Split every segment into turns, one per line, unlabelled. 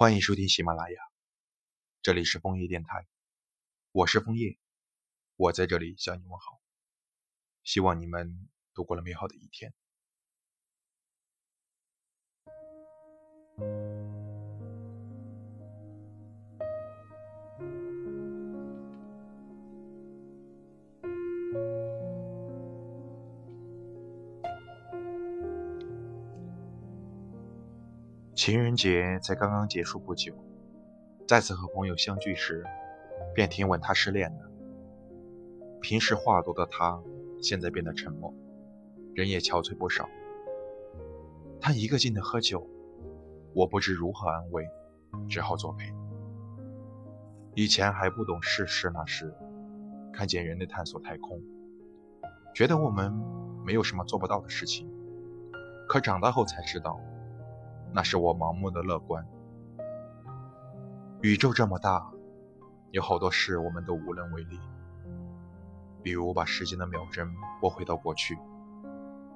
欢迎收听喜马拉雅，这里是枫叶电台，我是枫叶，我在这里向你问好，希望你们度过了美好的一天。情人节才刚刚结束不久，再次和朋友相聚时，便听闻他失恋了。平时话多的他，现在变得沉默，人也憔悴不少。他一个劲的喝酒，我不知如何安慰，只好作陪。以前还不懂世事那时，看见人类探索太空，觉得我们没有什么做不到的事情。可长大后才知道。那是我盲目的乐观。宇宙这么大，有好多事我们都无能为力。比如把时间的秒针拨回到过去，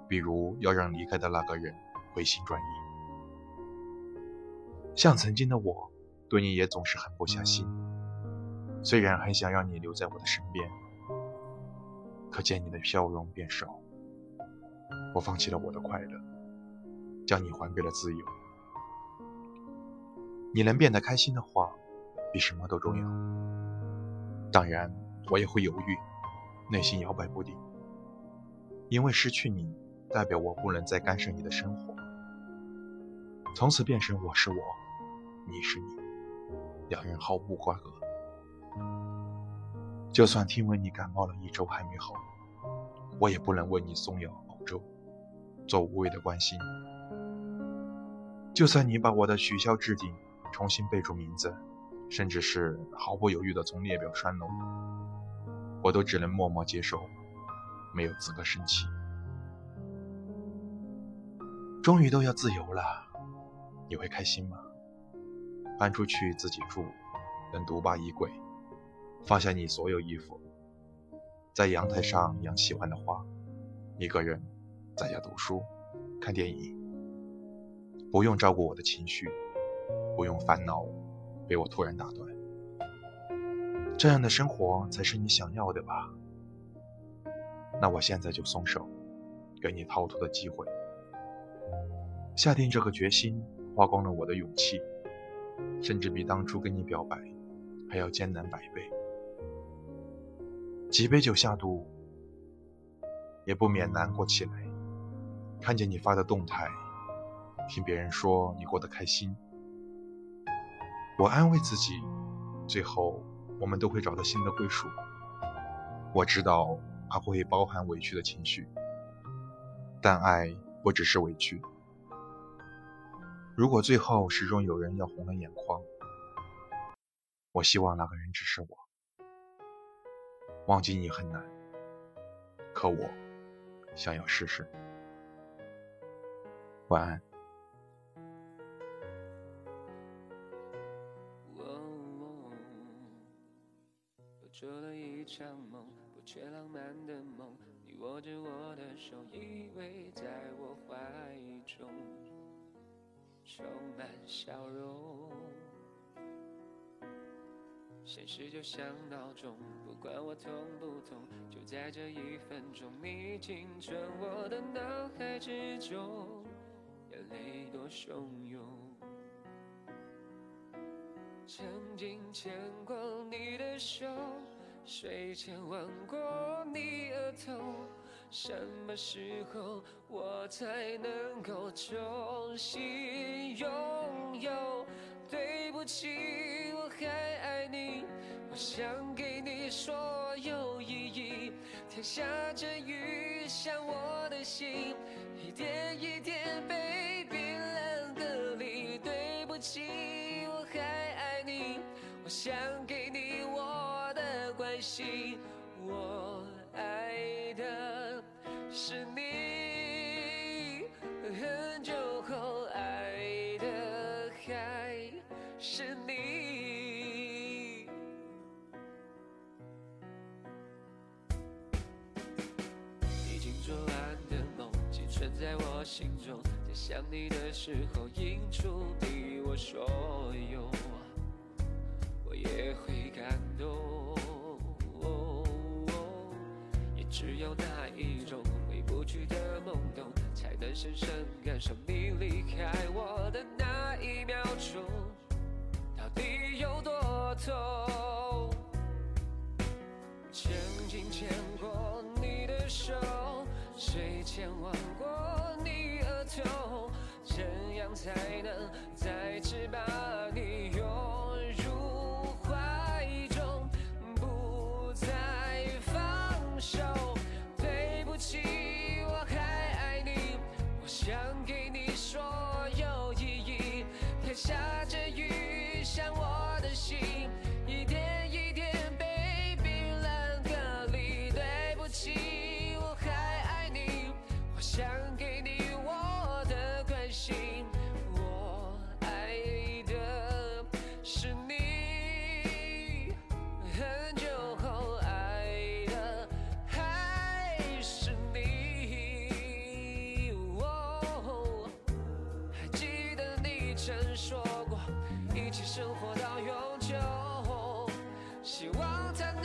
比如要让离开的那个人回心转意。像曾经的我，对你也总是狠不下心。虽然很想让你留在我的身边，可见你的笑容变少，我放弃了我的快乐，将你还给了自由。你能变得开心的话，比什么都重要。当然，我也会犹豫，内心摇摆不定，因为失去你，代表我不能再干涉你的生活，从此变成我是我，你是你，两人毫无瓜葛。就算听闻你感冒了一周还没好，我也不能为你送药熬粥，做无谓的关心。就算你把我的取消置顶。重新备注名字，甚至是毫不犹豫地从列表删了我，都只能默默接受，没有资格生气。终于都要自由了，你会开心吗？搬出去自己住，能独霸衣柜，放下你所有衣服，在阳台上养喜欢的花，一个人在家读书、看电影，不用照顾我的情绪。不用烦恼被我突然打断，这样的生活才是你想要的吧？那我现在就松手，给你逃脱的机会。下定这个决心，花光了我的勇气，甚至比当初跟你表白还要艰难百倍。几杯酒下肚，也不免难过起来。看见你发的动态，听别人说你过得开心。我安慰自己，最后我们都会找到新的归属。我知道它会包含委屈的情绪，但爱不只是委屈。如果最后始终有人要红了眼眶，我希望那个人只是我。忘记你很难，可我想要试试。晚安。
做了一场梦，不缺浪漫的梦。你握着我的手，依偎在我怀中，充满笑容。现实就像闹钟，不管我痛不痛，就在这一分钟，你进存我的脑海之中，眼泪多汹涌。曾经牵过你的手。睡前吻过你额头，什么时候我才能够重新拥有？对不起，我还爱你，我想给你所有意义。天下着雨，像我的心，一点一点想给你我的关。心，我爱的是你，很久后爱的还是你。已经做完的梦，寄存在我心中，在想你的时候，映出你我所有。只有那一种回不去的懵懂才能深深感受你离开我的那一秒钟。到底有多痛？曾经牵过你的手睡前吻过你额头？怎样才能再次曾说过，一起生活到永久，希望他能